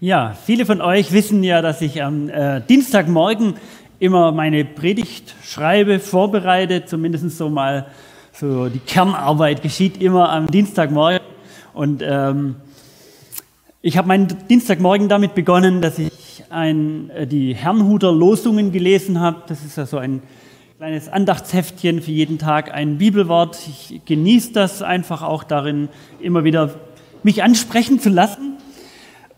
Ja, viele von euch wissen ja, dass ich am äh, Dienstagmorgen immer meine Predigt schreibe, vorbereite, zumindest so mal so die Kernarbeit geschieht immer am Dienstagmorgen. Und ähm, ich habe meinen Dienstagmorgen damit begonnen, dass ich ein, äh, die Herrnhuter Losungen gelesen habe. Das ist ja so ein kleines Andachtsheftchen für jeden Tag, ein Bibelwort. Ich genieße das einfach auch darin, immer wieder mich ansprechen zu lassen.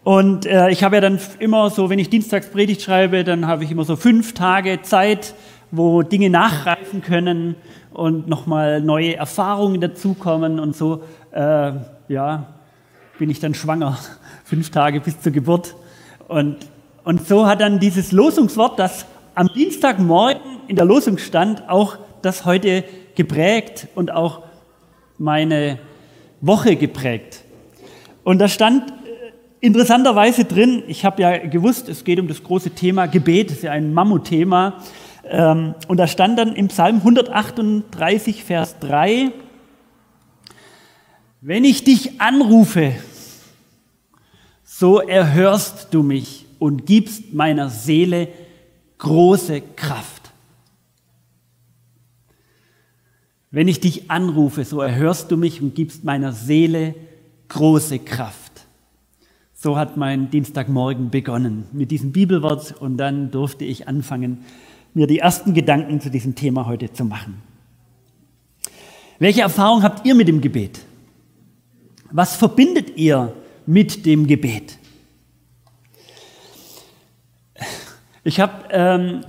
Und äh, ich habe ja dann immer so, wenn ich Dienstags Predigt schreibe, dann habe ich immer so fünf Tage Zeit, wo Dinge nachreifen können und nochmal neue Erfahrungen dazukommen und so, äh, ja, bin ich dann schwanger, fünf Tage bis zur Geburt. Und, und so hat dann dieses Losungswort, das am Dienstagmorgen in der Losung stand, auch das heute geprägt und auch meine Woche geprägt. Und da stand interessanterweise drin, ich habe ja gewusst, es geht um das große Thema Gebet, ist ja ein Mammutthema. Ähm, und da stand dann im Psalm 138, Vers 3, wenn ich dich anrufe, so erhörst du mich und gibst meiner Seele große Kraft. Wenn ich dich anrufe, so erhörst du mich und gibst meiner Seele große Kraft. So hat mein Dienstagmorgen begonnen mit diesem Bibelwort und dann durfte ich anfangen, mir die ersten Gedanken zu diesem Thema heute zu machen. Welche Erfahrung habt ihr mit dem Gebet? Was verbindet ihr mit dem Gebet? Ich habe ähm,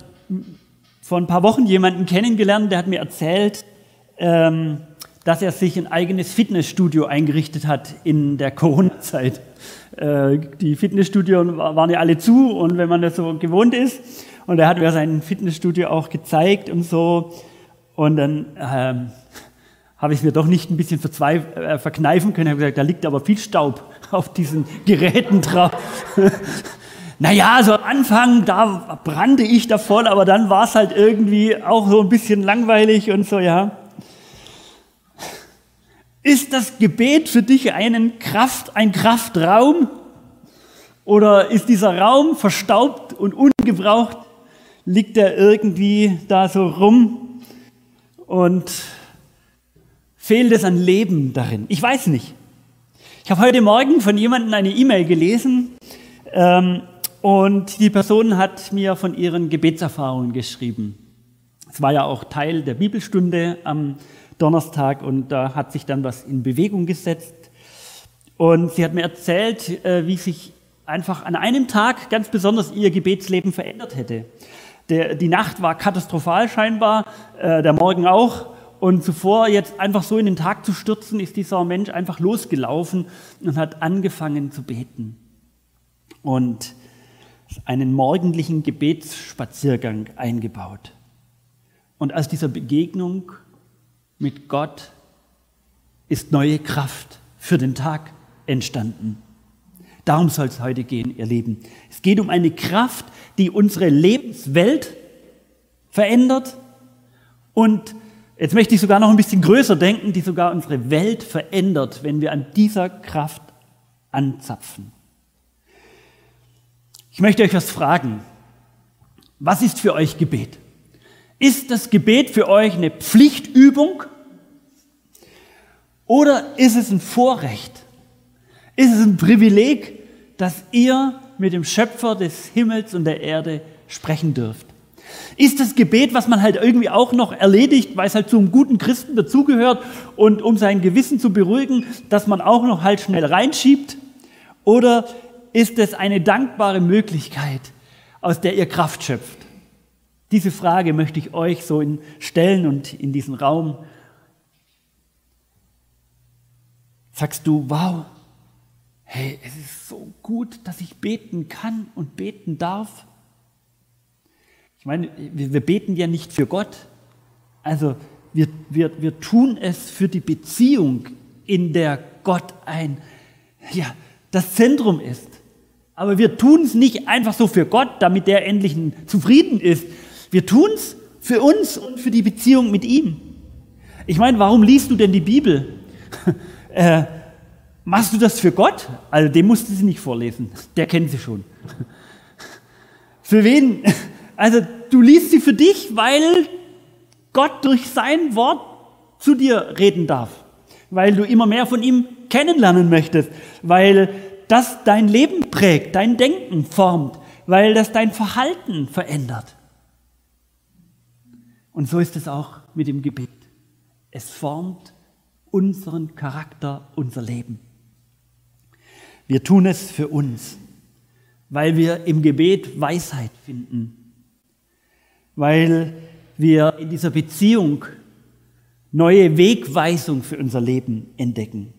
vor ein paar Wochen jemanden kennengelernt, der hat mir erzählt, ähm, dass er sich ein eigenes Fitnessstudio eingerichtet hat in der Corona-Zeit. Äh, die Fitnessstudios waren ja alle zu und wenn man das so gewohnt ist, und er hat mir sein Fitnessstudio auch gezeigt und so, und dann ähm, habe ich mir doch nicht ein bisschen äh, verkneifen können. Ich habe gesagt, da liegt aber viel Staub auf diesen Geräten drauf. naja, so am Anfang, da brannte ich davon, aber dann war es halt irgendwie auch so ein bisschen langweilig und so, ja. Ist das Gebet für dich einen Kraft, ein Kraftraum? Oder ist dieser Raum verstaubt und ungebraucht? Liegt er irgendwie da so rum und fehlt es an Leben darin? Ich weiß nicht. Ich habe heute Morgen von jemandem eine E-Mail gelesen ähm, und die Person hat mir von ihren Gebetserfahrungen geschrieben. Es war ja auch Teil der Bibelstunde am Donnerstag und da hat sich dann was in Bewegung gesetzt. Und sie hat mir erzählt, äh, wie sich einfach an einem Tag ganz besonders ihr Gebetsleben verändert hätte. Der, die Nacht war katastrophal scheinbar, äh, der Morgen auch. Und zuvor jetzt einfach so in den Tag zu stürzen, ist dieser Mensch einfach losgelaufen und hat angefangen zu beten. Und einen morgendlichen Gebetsspaziergang eingebaut. Und aus dieser Begegnung mit Gott ist neue Kraft für den Tag entstanden. Darum soll es heute gehen, ihr Lieben. Es geht um eine Kraft, die unsere Lebenswelt verändert und jetzt möchte ich sogar noch ein bisschen größer denken, die sogar unsere Welt verändert, wenn wir an dieser Kraft anzapfen. Ich möchte euch was fragen. Was ist für euch Gebet? Ist das Gebet für euch eine Pflichtübung oder ist es ein Vorrecht? Ist es ein Privileg, dass ihr mit dem Schöpfer des Himmels und der Erde sprechen dürft? Ist das Gebet, was man halt irgendwie auch noch erledigt, weil es halt zum guten Christen dazugehört und um sein Gewissen zu beruhigen, dass man auch noch halt schnell reinschiebt? Oder ist es eine dankbare Möglichkeit, aus der ihr Kraft schöpft? Diese Frage möchte ich euch so in stellen und in diesen Raum. Sagst du, wow, hey, es ist so gut, dass ich beten kann und beten darf? Ich meine, wir, beten ja nicht für Gott. Also wir, wir, wir tun es für die Beziehung, in der Gott ein, ja, das Zentrum ist. Aber wir tun es nicht einfach so für Gott, damit der endlich zufrieden ist, wir tun es für uns und für die Beziehung mit ihm. Ich meine, warum liest du denn die Bibel? Äh, machst du das für Gott? Also dem musst du sie nicht vorlesen, der kennt sie schon. Für wen? Also du liest sie für dich, weil Gott durch sein Wort zu dir reden darf, weil du immer mehr von ihm kennenlernen möchtest, weil das dein Leben prägt, dein Denken formt, weil das dein Verhalten verändert. Und so ist es auch mit dem Gebet. Es formt unseren Charakter, unser Leben. Wir tun es für uns, weil wir im Gebet Weisheit finden, weil wir in dieser Beziehung neue Wegweisung für unser Leben entdecken.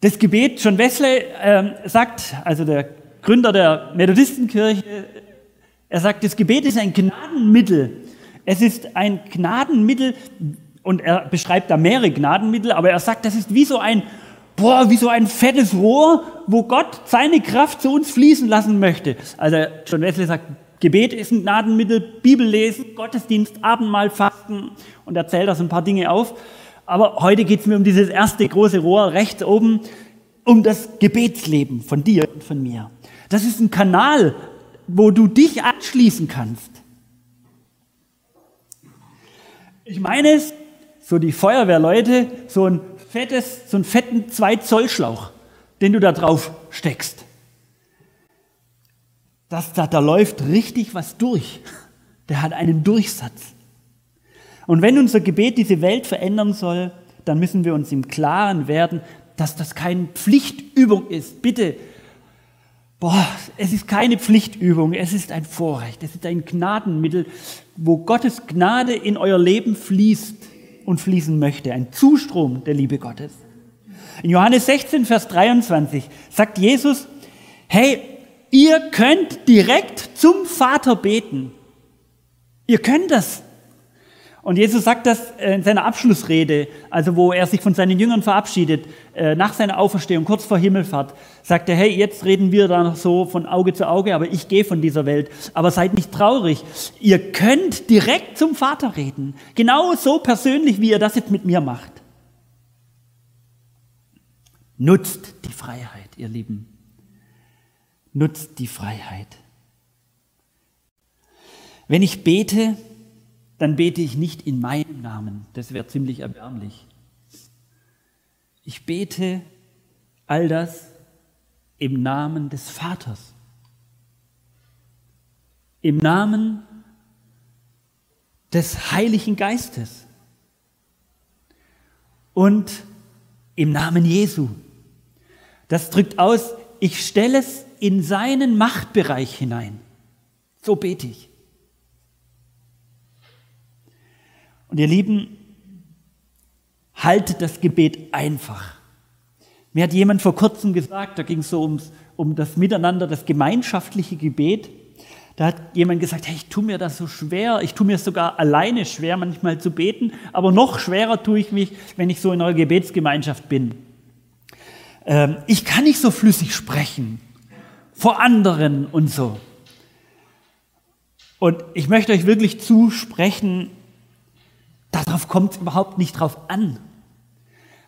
Das Gebet, John Wesley äh, sagt, also der Gründer der Methodistenkirche, er sagt, das Gebet ist ein Gnadenmittel. Es ist ein Gnadenmittel und er beschreibt da mehrere Gnadenmittel, aber er sagt, das ist wie so ein, boah, wie so ein fettes Rohr, wo Gott seine Kraft zu uns fließen lassen möchte. Also John Wesley sagt, Gebet ist ein Gnadenmittel, Bibel lesen, Gottesdienst, Abendmahl, Fasten und er zählt da so ein paar Dinge auf. Aber heute geht es mir um dieses erste große Rohr rechts oben, um das Gebetsleben von dir und von mir. Das ist ein Kanal, wo du dich anschließen kannst. Ich meine es, so die Feuerwehrleute, so ein fettes, so einen fetten 2 Zoll Schlauch, den du da drauf steckst. Das, da, da läuft richtig was durch. Der hat einen Durchsatz. Und wenn unser Gebet diese Welt verändern soll, dann müssen wir uns im Klaren werden, dass das keine Pflichtübung ist. Bitte, boah, es ist keine Pflichtübung, es ist ein Vorrecht, es ist ein Gnadenmittel, wo Gottes Gnade in euer Leben fließt und fließen möchte, ein Zustrom der Liebe Gottes. In Johannes 16, Vers 23 sagt Jesus, hey, ihr könnt direkt zum Vater beten. Ihr könnt das. Und Jesus sagt das in seiner Abschlussrede, also wo er sich von seinen Jüngern verabschiedet, nach seiner Auferstehung, kurz vor Himmelfahrt, sagt er, hey, jetzt reden wir da noch so von Auge zu Auge, aber ich gehe von dieser Welt. Aber seid nicht traurig. Ihr könnt direkt zum Vater reden. Genau so persönlich, wie ihr das jetzt mit mir macht. Nutzt die Freiheit, ihr Lieben. Nutzt die Freiheit. Wenn ich bete, dann bete ich nicht in meinem Namen. Das wäre ziemlich erbärmlich. Ich bete all das im Namen des Vaters. Im Namen des Heiligen Geistes. Und im Namen Jesu. Das drückt aus, ich stelle es in seinen Machtbereich hinein. So bete ich. Und ihr Lieben, haltet das Gebet einfach. Mir hat jemand vor kurzem gesagt, da ging es so ums, um das Miteinander, das gemeinschaftliche Gebet. Da hat jemand gesagt, hey, ich tue mir das so schwer, ich tue mir sogar alleine schwer, manchmal zu beten, aber noch schwerer tue ich mich, wenn ich so in eurer Gebetsgemeinschaft bin. Ähm, ich kann nicht so flüssig sprechen vor anderen und so. Und ich möchte euch wirklich zusprechen, Darauf kommt es überhaupt nicht drauf an.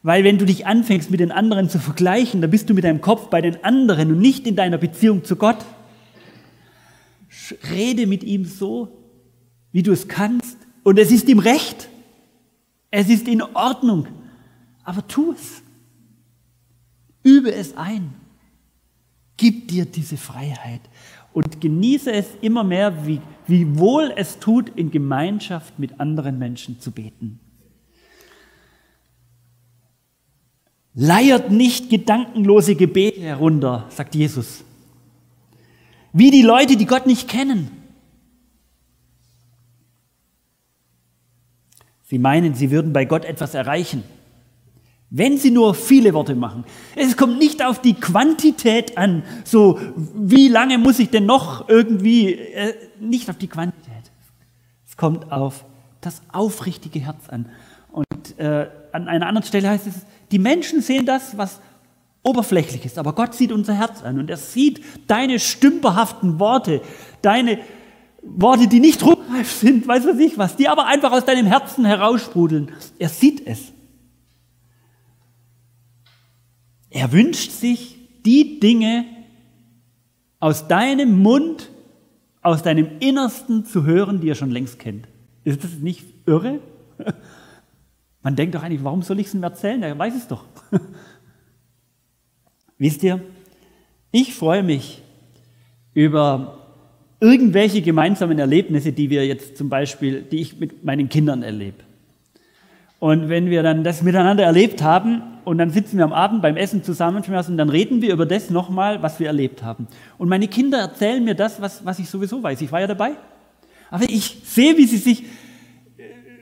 Weil wenn du dich anfängst, mit den anderen zu vergleichen, dann bist du mit deinem Kopf bei den anderen und nicht in deiner Beziehung zu Gott. Rede mit ihm so, wie du es kannst. Und es ist ihm recht. Es ist in Ordnung. Aber tu es. Übe es ein. Gib dir diese Freiheit und genieße es immer mehr, wie, wie wohl es tut, in Gemeinschaft mit anderen Menschen zu beten. Leiert nicht gedankenlose Gebete herunter, sagt Jesus. Wie die Leute, die Gott nicht kennen. Sie meinen, sie würden bei Gott etwas erreichen. Wenn sie nur viele Worte machen. Es kommt nicht auf die Quantität an, so wie lange muss ich denn noch irgendwie, äh, nicht auf die Quantität. Es kommt auf das aufrichtige Herz an. Und äh, an einer anderen Stelle heißt es, die Menschen sehen das, was oberflächlich ist, aber Gott sieht unser Herz an und er sieht deine stümperhaften Worte, deine Worte, die nicht ruhreif sind, weiß was ich was, die aber einfach aus deinem Herzen heraussprudeln. Er sieht es. Er wünscht sich die Dinge aus deinem Mund, aus deinem Innersten zu hören, die er schon längst kennt. Ist das nicht irre? Man denkt doch eigentlich, warum soll ich es ihm erzählen? Er weiß es doch. Wisst ihr, ich freue mich über irgendwelche gemeinsamen Erlebnisse, die wir jetzt zum Beispiel, die ich mit meinen Kindern erlebe. Und wenn wir dann das miteinander erlebt haben und dann sitzen wir am Abend beim Essen zusammen und dann reden wir über das nochmal, was wir erlebt haben. Und meine Kinder erzählen mir das, was, was ich sowieso weiß. Ich war ja dabei. Aber ich sehe, wie sie sich,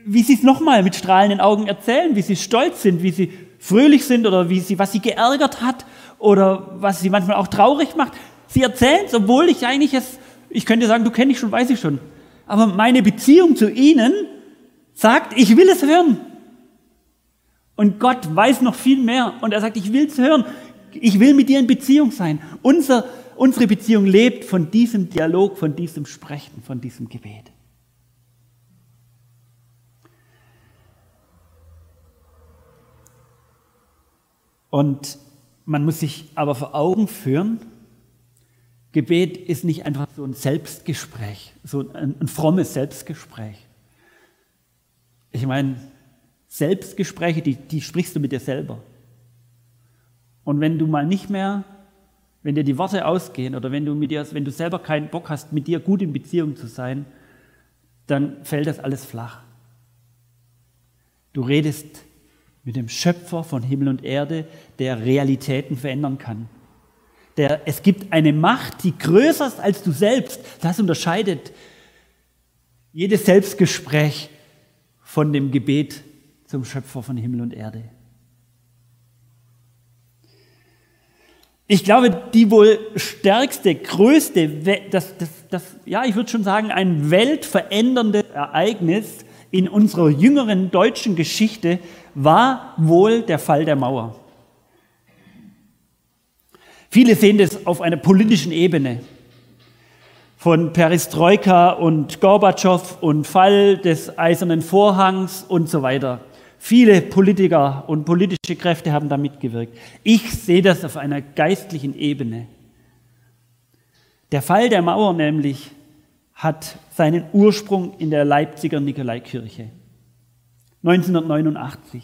wie sie es nochmal mit strahlenden Augen erzählen, wie sie stolz sind, wie sie fröhlich sind oder wie sie, was sie geärgert hat oder was sie manchmal auch traurig macht. Sie erzählen es, obwohl ich eigentlich es, ich könnte sagen, du kennst ich schon, weiß ich schon. Aber meine Beziehung zu ihnen sagt, ich will es hören. Und Gott weiß noch viel mehr. Und er sagt, ich will es hören. Ich will mit dir in Beziehung sein. Unser, unsere Beziehung lebt von diesem Dialog, von diesem Sprechen, von diesem Gebet. Und man muss sich aber vor Augen führen, Gebet ist nicht einfach so ein Selbstgespräch, so ein, ein frommes Selbstgespräch. Ich meine, Selbstgespräche, die, die sprichst du mit dir selber. Und wenn du mal nicht mehr, wenn dir die Worte ausgehen oder wenn du, mit dir, wenn du selber keinen Bock hast, mit dir gut in Beziehung zu sein, dann fällt das alles flach. Du redest mit dem Schöpfer von Himmel und Erde, der Realitäten verändern kann. Der, es gibt eine Macht, die größer ist als du selbst. Das unterscheidet jedes Selbstgespräch von dem Gebet zum Schöpfer von Himmel und Erde. Ich glaube, die wohl stärkste, größte, das, das, das, ja, ich würde schon sagen, ein weltveränderndes Ereignis in unserer jüngeren deutschen Geschichte war wohl der Fall der Mauer. Viele sehen das auf einer politischen Ebene von Perestroika und Gorbatschow und Fall des Eisernen Vorhangs und so weiter. Viele Politiker und politische Kräfte haben da mitgewirkt. Ich sehe das auf einer geistlichen Ebene. Der Fall der Mauer nämlich hat seinen Ursprung in der Leipziger Nikolaikirche 1989.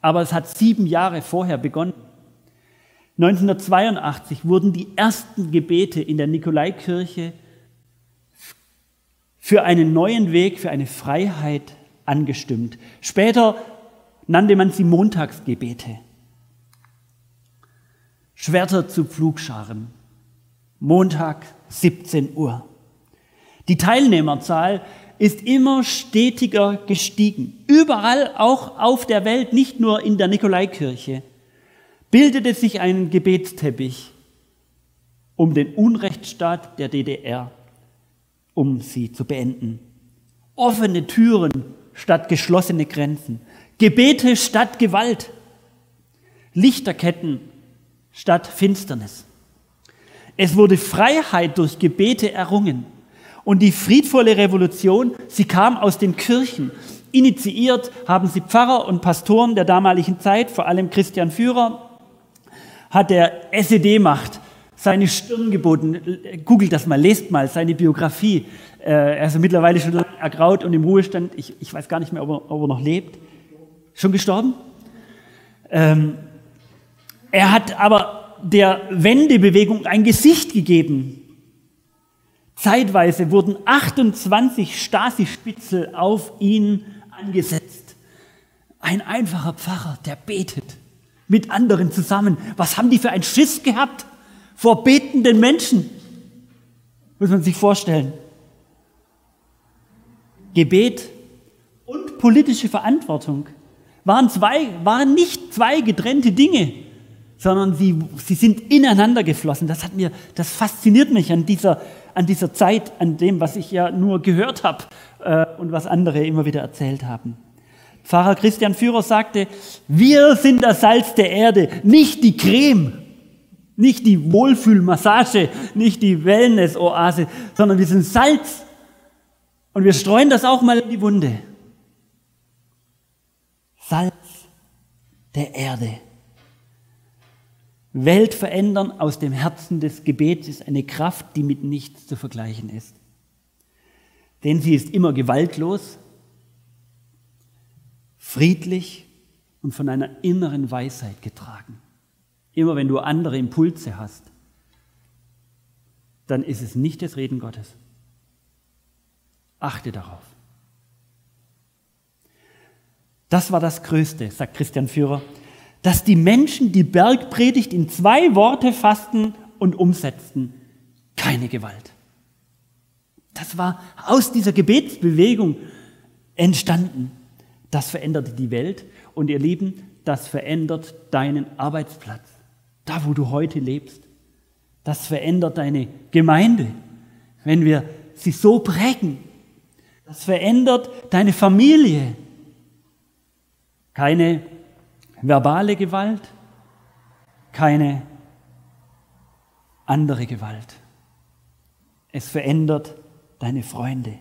Aber es hat sieben Jahre vorher begonnen. 1982 wurden die ersten Gebete in der Nikolaikirche für einen neuen Weg, für eine Freiheit angestimmt. Später nannte man sie Montagsgebete. Schwerter zu Pflugscharen. Montag 17 Uhr. Die Teilnehmerzahl ist immer stetiger gestiegen. Überall, auch auf der Welt, nicht nur in der Nikolaikirche, bildete sich ein Gebetsteppich um den Unrechtsstaat der DDR, um sie zu beenden. Offene Türen statt geschlossene Grenzen. Gebete statt Gewalt. Lichterketten statt Finsternis. Es wurde Freiheit durch Gebete errungen. Und die friedvolle Revolution, sie kam aus den Kirchen. Initiiert haben sie Pfarrer und Pastoren der damaligen Zeit, vor allem Christian Führer, hat der SED-Macht seine Stirn geboten. Googelt das mal, lest mal seine Biografie. Äh, er ist mittlerweile schon ergraut und im Ruhestand. Ich, ich weiß gar nicht mehr, ob er, ob er noch lebt. Schon gestorben? Ähm, er hat aber der Wendebewegung ein Gesicht gegeben. Zeitweise wurden 28 Stasi-Spitzel auf ihn angesetzt. Ein einfacher Pfarrer, der betet mit anderen zusammen. Was haben die für ein Schiss gehabt vor betenden Menschen? Muss man sich vorstellen. Gebet und politische Verantwortung waren, zwei, waren nicht zwei getrennte Dinge, sondern sie, sie sind ineinander geflossen. Das, hat mir, das fasziniert mich an dieser, an dieser Zeit, an dem, was ich ja nur gehört habe äh, und was andere immer wieder erzählt haben. Pfarrer Christian Führer sagte, wir sind das Salz der Erde, nicht die Creme, nicht die Wohlfühlmassage, nicht die Wellness-Oase, sondern wir sind Salz und wir streuen das auch mal in die Wunde. Salz der Erde. Welt verändern aus dem Herzen des Gebets ist eine Kraft, die mit nichts zu vergleichen ist. Denn sie ist immer gewaltlos, friedlich und von einer inneren Weisheit getragen. Immer wenn du andere Impulse hast, dann ist es nicht das Reden Gottes. Achte darauf. Das war das Größte, sagt Christian Führer, dass die Menschen die Bergpredigt in zwei Worte fassten und umsetzten. Keine Gewalt. Das war aus dieser Gebetsbewegung entstanden. Das veränderte die Welt und ihr Lieben, das verändert deinen Arbeitsplatz, da wo du heute lebst. Das verändert deine Gemeinde, wenn wir sie so prägen. Das verändert deine Familie. Keine verbale Gewalt, keine andere Gewalt. Es verändert deine Freunde.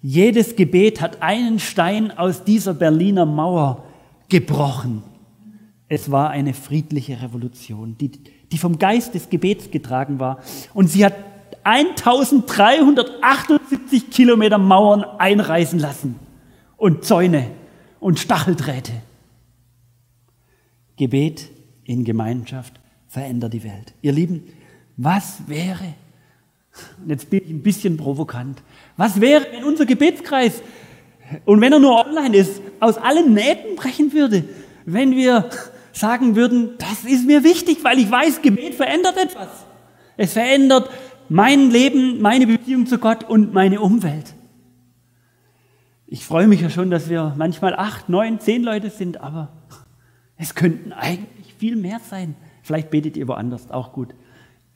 Jedes Gebet hat einen Stein aus dieser Berliner Mauer gebrochen. Es war eine friedliche Revolution, die, die vom Geist des Gebets getragen war. Und sie hat 1378 Kilometer Mauern einreißen lassen und Zäune und Stacheldrähte. Gebet in Gemeinschaft verändert die Welt. Ihr Lieben, was wäre, und jetzt bin ich ein bisschen provokant, was wäre, wenn unser Gebetskreis, und wenn er nur online ist, aus allen Nähten brechen würde, wenn wir sagen würden, das ist mir wichtig, weil ich weiß, Gebet verändert etwas. Es verändert mein Leben, meine Beziehung zu Gott und meine Umwelt. Ich freue mich ja schon, dass wir manchmal acht, neun, zehn Leute sind, aber es könnten eigentlich viel mehr sein. Vielleicht betet ihr woanders, auch gut.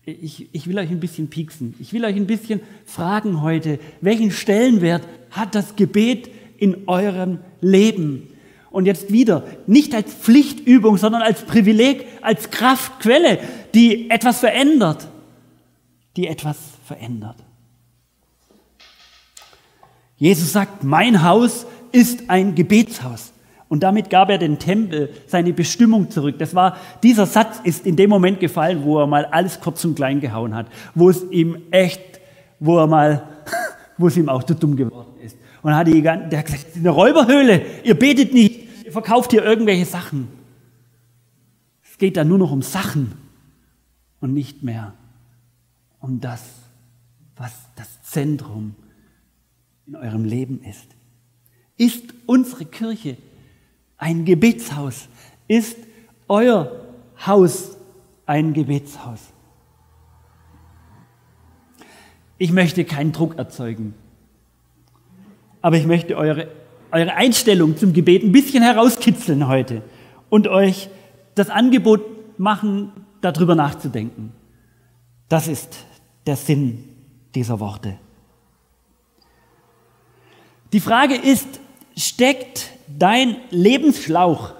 Ich, ich will euch ein bisschen pieksen. Ich will euch ein bisschen fragen heute, welchen Stellenwert hat das Gebet in eurem Leben? Und jetzt wieder, nicht als Pflichtübung, sondern als Privileg, als Kraftquelle, die etwas verändert. Die etwas verändert. Jesus sagt, mein Haus ist ein Gebetshaus. Und damit gab er den Tempel seine Bestimmung zurück. Das war, dieser Satz ist in dem Moment gefallen, wo er mal alles kurz und klein gehauen hat. Wo es ihm echt, wo er mal, wo es ihm auch zu dumm geworden ist. Und hat die, der hat gesagt, es ist eine Räuberhöhle. Ihr betet nicht. Ihr verkauft hier irgendwelche Sachen. Es geht da nur noch um Sachen und nicht mehr um das, was das Zentrum in eurem Leben ist. Ist unsere Kirche ein Gebetshaus? Ist euer Haus ein Gebetshaus? Ich möchte keinen Druck erzeugen, aber ich möchte eure, eure Einstellung zum Gebet ein bisschen herauskitzeln heute und euch das Angebot machen, darüber nachzudenken. Das ist der Sinn dieser Worte. Die Frage ist, steckt dein Lebensschlauch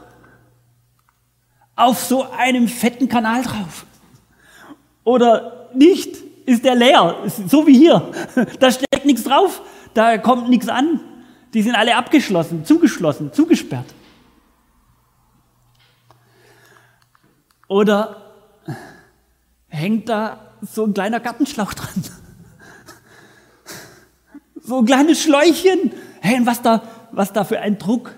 auf so einem fetten Kanal drauf? Oder nicht? Ist der leer? So wie hier. Da steckt nichts drauf, da kommt nichts an. Die sind alle abgeschlossen, zugeschlossen, zugesperrt. Oder hängt da so ein kleiner Gartenschlauch dran? So ein kleines Schläuchchen. Hey, und was da, was da für ein Druck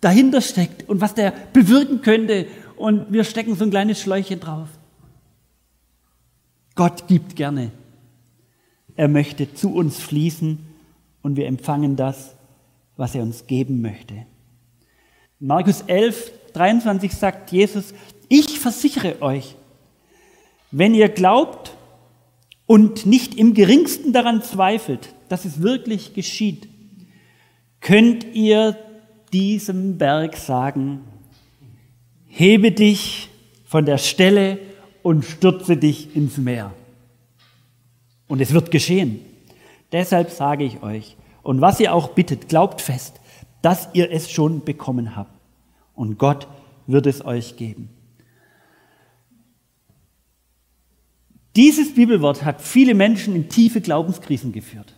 dahinter steckt und was der bewirken könnte. Und wir stecken so ein kleines Schläuchchen drauf. Gott gibt gerne. Er möchte zu uns fließen und wir empfangen das, was er uns geben möchte. Markus 11, 23 sagt Jesus, ich versichere euch, wenn ihr glaubt und nicht im geringsten daran zweifelt, dass es wirklich geschieht, könnt ihr diesem Berg sagen, hebe dich von der Stelle und stürze dich ins Meer. Und es wird geschehen. Deshalb sage ich euch, und was ihr auch bittet, glaubt fest, dass ihr es schon bekommen habt. Und Gott wird es euch geben. Dieses Bibelwort hat viele Menschen in tiefe Glaubenskrisen geführt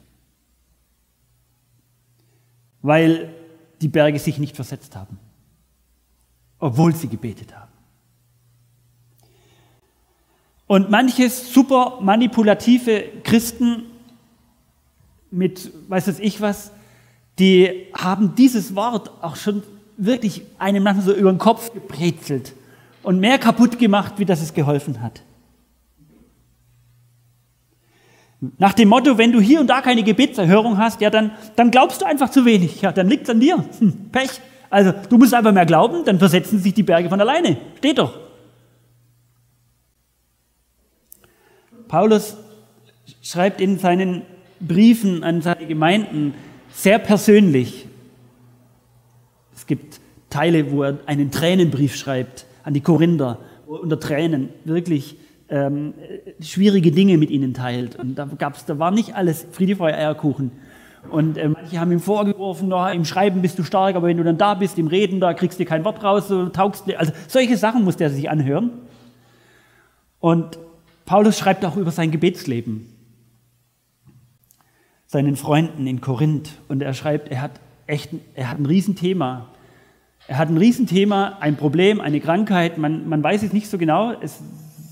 weil die Berge sich nicht versetzt haben, obwohl sie gebetet haben. Und manche super manipulative Christen mit, weiß es ich was, die haben dieses Wort auch schon wirklich einem manchmal so über den Kopf gebrezelt und mehr kaputt gemacht, wie das es geholfen hat. Nach dem Motto, wenn du hier und da keine Gebetserhörung hast, ja, dann, dann glaubst du einfach zu wenig. Ja, dann liegt es an dir. Hm, Pech. Also, du musst einfach mehr glauben, dann versetzen sich die Berge von alleine. Steht doch. Paulus schreibt in seinen Briefen an seine Gemeinden sehr persönlich. Es gibt Teile, wo er einen Tränenbrief schreibt an die Korinther, wo er unter Tränen wirklich ähm, schwierige Dinge mit ihnen teilt. Und da gab's, da war nicht alles Friede, Freude, Eierkuchen. Und äh, manche haben ihm vorgeworfen, no, im Schreiben bist du stark, aber wenn du dann da bist, im Reden, da kriegst du kein Wort raus, so taugst du. Also solche Sachen musste er sich anhören. Und Paulus schreibt auch über sein Gebetsleben, seinen Freunden in Korinth. Und er schreibt, er hat echt, er hat ein Riesenthema. Er hat ein Riesenthema, ein Problem, eine Krankheit. Man, man weiß es nicht so genau. Es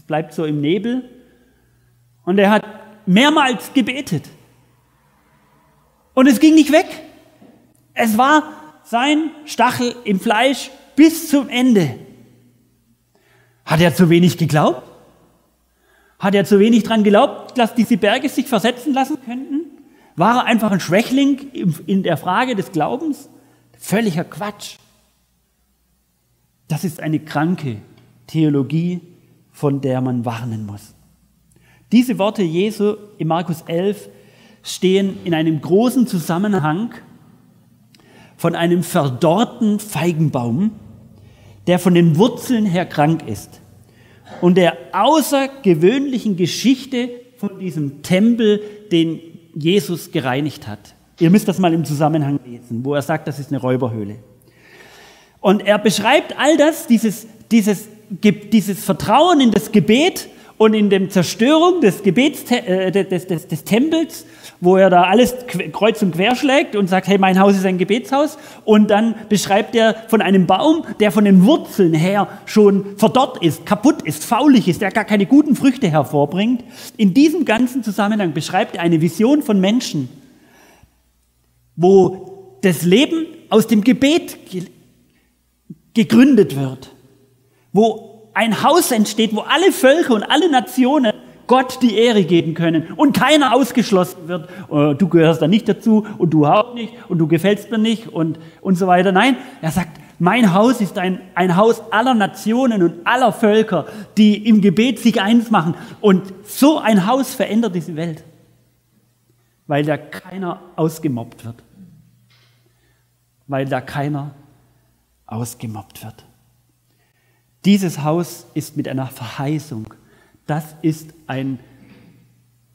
bleibt so im Nebel. Und er hat mehrmals gebetet. Und es ging nicht weg. Es war sein Stachel im Fleisch bis zum Ende. Hat er zu wenig geglaubt? Hat er zu wenig daran geglaubt, dass diese Berge sich versetzen lassen könnten? War er einfach ein Schwächling in der Frage des Glaubens? Völliger Quatsch. Das ist eine kranke Theologie, von der man warnen muss. Diese Worte Jesu in Markus 11 stehen in einem großen Zusammenhang von einem verdorrten Feigenbaum, der von den Wurzeln her krank ist und der außergewöhnlichen Geschichte von diesem Tempel, den Jesus gereinigt hat. Ihr müsst das mal im Zusammenhang lesen, wo er sagt, das ist eine Räuberhöhle. Und er beschreibt all das, dieses, dieses, dieses Vertrauen in das Gebet und in der Zerstörung des, Gebets, äh, des, des, des Tempels wo er da alles kreuz und quer schlägt und sagt, hey, mein Haus ist ein Gebetshaus. Und dann beschreibt er von einem Baum, der von den Wurzeln her schon verdorrt ist, kaputt ist, faulig ist, der gar keine guten Früchte hervorbringt. In diesem ganzen Zusammenhang beschreibt er eine Vision von Menschen, wo das Leben aus dem Gebet gegründet wird, wo ein Haus entsteht, wo alle Völker und alle Nationen Gott die Ehre geben können und keiner ausgeschlossen wird, äh, du gehörst da nicht dazu und du auch nicht und du gefällst mir nicht und, und so weiter. Nein, er sagt, mein Haus ist ein, ein Haus aller Nationen und aller Völker, die im Gebet sich eins machen. Und so ein Haus verändert diese Welt, weil da keiner ausgemobbt wird. Weil da keiner ausgemobbt wird. Dieses Haus ist mit einer Verheißung das ist ein,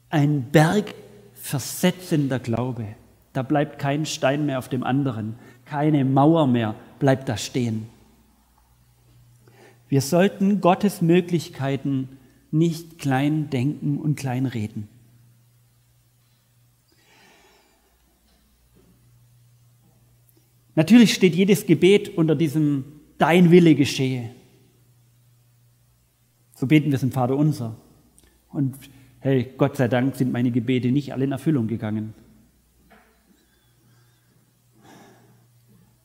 ein bergversetzender Glaube. Da bleibt kein Stein mehr auf dem anderen, keine Mauer mehr bleibt da stehen. Wir sollten Gottes Möglichkeiten nicht klein denken und klein reden. Natürlich steht jedes Gebet unter diesem Dein Wille geschehe. So beten wir es im Vater unser. Und hey, Gott sei Dank sind meine Gebete nicht alle in Erfüllung gegangen.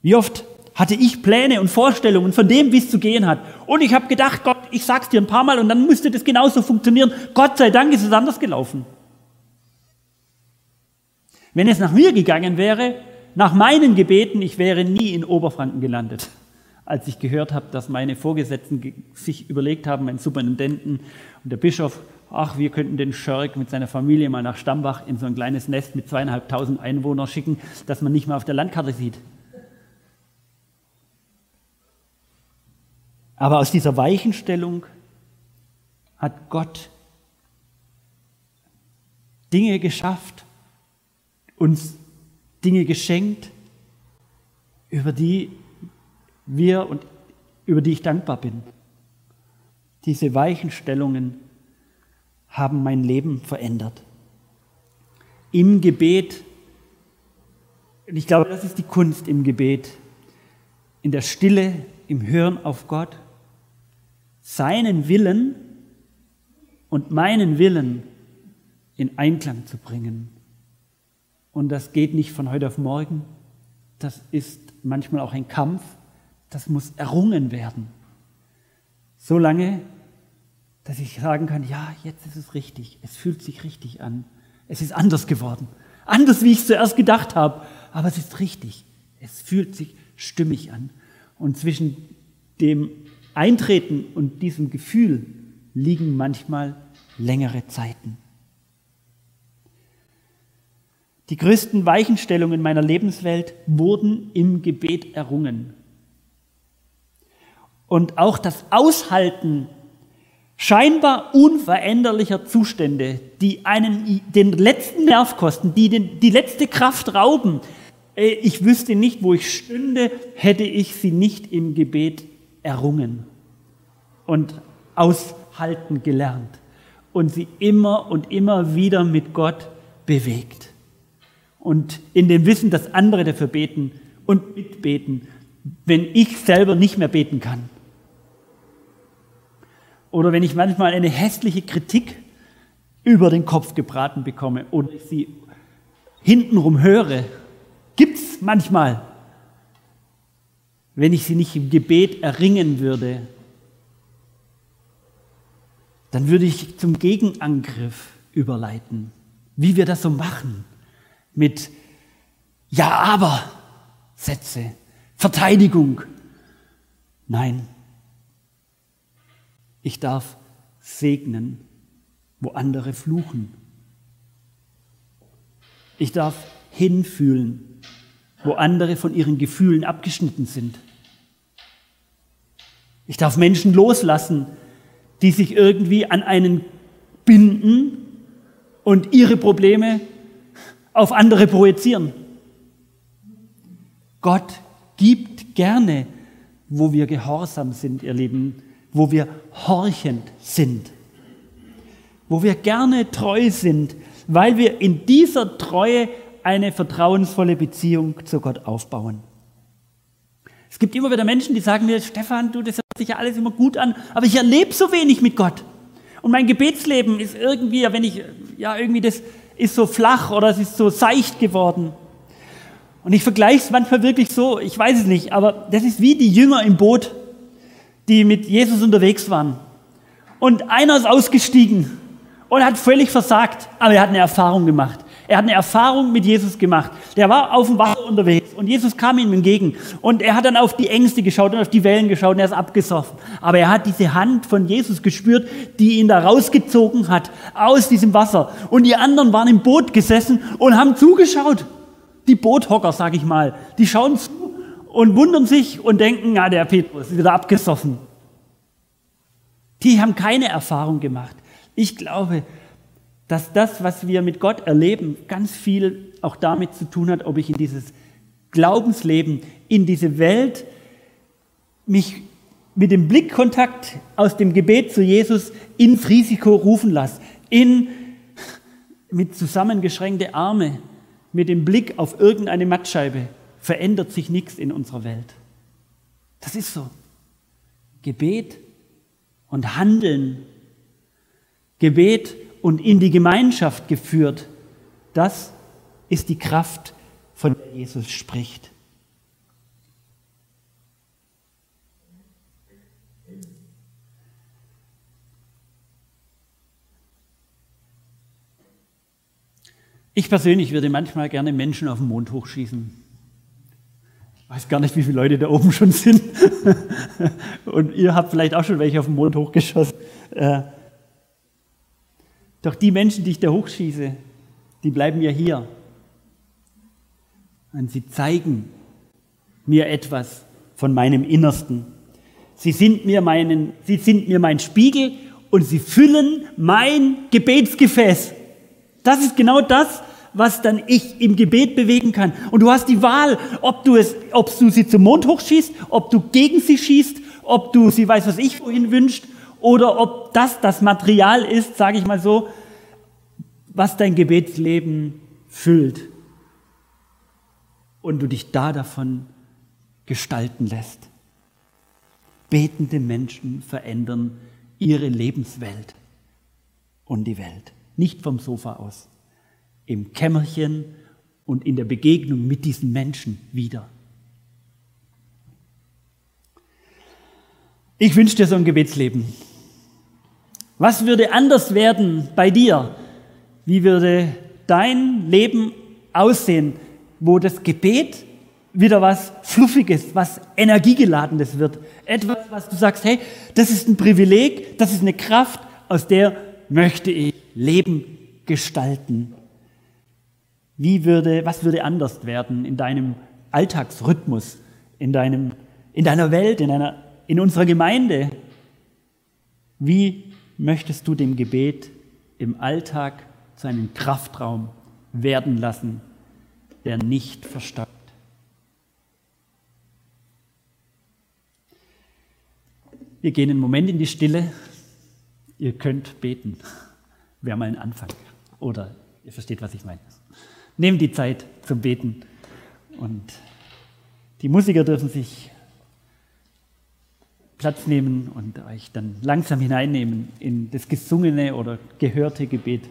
Wie oft hatte ich Pläne und Vorstellungen von dem, wie es zu gehen hat. Und ich habe gedacht, Gott, ich sag's dir ein paar Mal und dann müsste das genauso funktionieren. Gott sei Dank ist es anders gelaufen. Wenn es nach mir gegangen wäre, nach meinen Gebeten, ich wäre nie in Oberfranken gelandet als ich gehört habe, dass meine Vorgesetzten sich überlegt haben, mein Superintendenten und der Bischof, ach, wir könnten den Schörk mit seiner Familie mal nach Stambach in so ein kleines Nest mit zweieinhalbtausend Einwohnern schicken, dass man nicht mal auf der Landkarte sieht. Aber aus dieser Weichenstellung hat Gott Dinge geschafft, uns Dinge geschenkt, über die wir und über die ich dankbar bin. Diese Weichenstellungen haben mein Leben verändert. Im Gebet, und ich glaube, das ist die Kunst im Gebet, in der Stille, im Hören auf Gott, seinen Willen und meinen Willen in Einklang zu bringen. Und das geht nicht von heute auf morgen. Das ist manchmal auch ein Kampf. Das muss errungen werden. So lange, dass ich sagen kann, ja, jetzt ist es richtig. Es fühlt sich richtig an. Es ist anders geworden. Anders, wie ich es zuerst gedacht habe. Aber es ist richtig. Es fühlt sich stimmig an. Und zwischen dem Eintreten und diesem Gefühl liegen manchmal längere Zeiten. Die größten Weichenstellungen meiner Lebenswelt wurden im Gebet errungen. Und auch das Aushalten scheinbar unveränderlicher Zustände, die einen den letzten Nerv kosten, die den, die letzte Kraft rauben. Äh, ich wüsste nicht, wo ich stünde, hätte ich sie nicht im Gebet errungen und aushalten gelernt und sie immer und immer wieder mit Gott bewegt. Und in dem Wissen, dass andere dafür beten und mitbeten, wenn ich selber nicht mehr beten kann. Oder wenn ich manchmal eine hässliche Kritik über den Kopf gebraten bekomme oder sie hintenrum höre, gibt es manchmal, wenn ich sie nicht im Gebet erringen würde, dann würde ich zum Gegenangriff überleiten, wie wir das so machen, mit Ja, aber Sätze, Verteidigung. Nein, ich darf segnen, wo andere fluchen. Ich darf hinfühlen, wo andere von ihren Gefühlen abgeschnitten sind. Ich darf Menschen loslassen, die sich irgendwie an einen binden und ihre Probleme auf andere projizieren. Gott gibt gerne, wo wir gehorsam sind, ihr Lieben, wo wir horchend sind, wo wir gerne treu sind, weil wir in dieser Treue eine vertrauensvolle Beziehung zu Gott aufbauen. Es gibt immer wieder Menschen, die sagen mir, Stefan, du, das hört sich ja alles immer gut an, aber ich erlebe so wenig mit Gott. Und mein Gebetsleben ist irgendwie, wenn ich, ja, irgendwie das ist so flach oder es ist so seicht geworden. Und ich vergleiche es manchmal wirklich so, ich weiß es nicht, aber das ist wie die Jünger im Boot, die mit Jesus unterwegs waren. Und einer ist ausgestiegen und hat völlig versagt, aber er hat eine Erfahrung gemacht. Er hat eine Erfahrung mit Jesus gemacht. Der war auf dem Wasser unterwegs und Jesus kam ihm entgegen. Und er hat dann auf die Ängste geschaut und auf die Wellen geschaut und er ist abgesoffen. Aber er hat diese Hand von Jesus gespürt, die ihn da rausgezogen hat aus diesem Wasser. Und die anderen waren im Boot gesessen und haben zugeschaut. Die Boothocker, sag ich mal, die schauen zu und wundern sich und denken, ja, der Petrus ist wieder abgesoffen. Die haben keine Erfahrung gemacht. Ich glaube, dass das, was wir mit Gott erleben, ganz viel auch damit zu tun hat, ob ich in dieses Glaubensleben, in diese Welt mich mit dem Blickkontakt aus dem Gebet zu Jesus ins Risiko rufen lasse, in, mit zusammengeschränkte Arme, mit dem Blick auf irgendeine Mattscheibe, verändert sich nichts in unserer Welt. Das ist so. Gebet und Handeln. Gebet und in die Gemeinschaft geführt. Das ist die Kraft, von der Jesus spricht. Ich persönlich würde manchmal gerne Menschen auf den Mond hochschießen. Weiß gar nicht, wie viele Leute da oben schon sind. Und ihr habt vielleicht auch schon welche auf den Mond hochgeschossen. Äh, doch die Menschen, die ich da hochschieße, die bleiben ja hier. Und sie zeigen mir etwas von meinem Innersten. Sie sind mir, meinen, sie sind mir mein Spiegel und sie füllen mein Gebetsgefäß. Das ist genau das, was dann ich im Gebet bewegen kann. Und du hast die Wahl, ob du, es, ob du sie zum Mond hochschießt, ob du gegen sie schießt, ob du sie, weiß was ich, wohin wünscht, oder ob das das Material ist, sage ich mal so, was dein Gebetsleben füllt und du dich da davon gestalten lässt. Betende Menschen verändern ihre Lebenswelt. und die Welt. Nicht vom Sofa aus. Im Kämmerchen und in der Begegnung mit diesen Menschen wieder. Ich wünsche dir so ein Gebetsleben. Was würde anders werden bei dir? Wie würde dein Leben aussehen, wo das Gebet wieder was Fluffiges, was Energiegeladenes wird? Etwas, was du sagst, hey, das ist ein Privileg, das ist eine Kraft, aus der möchte ich Leben gestalten. Wie würde, was würde anders werden in deinem Alltagsrhythmus, in, deinem, in deiner Welt, in, einer, in unserer Gemeinde? Wie möchtest du dem Gebet im Alltag zu einem Kraftraum werden lassen, der nicht verstaubt? Wir gehen einen Moment in die Stille. Ihr könnt beten. Wäre mal ein Anfang. Oder ihr versteht, was ich meine. Nehmt die Zeit zum Beten. Und die Musiker dürfen sich Platz nehmen und euch dann langsam hineinnehmen in das gesungene oder gehörte Gebet.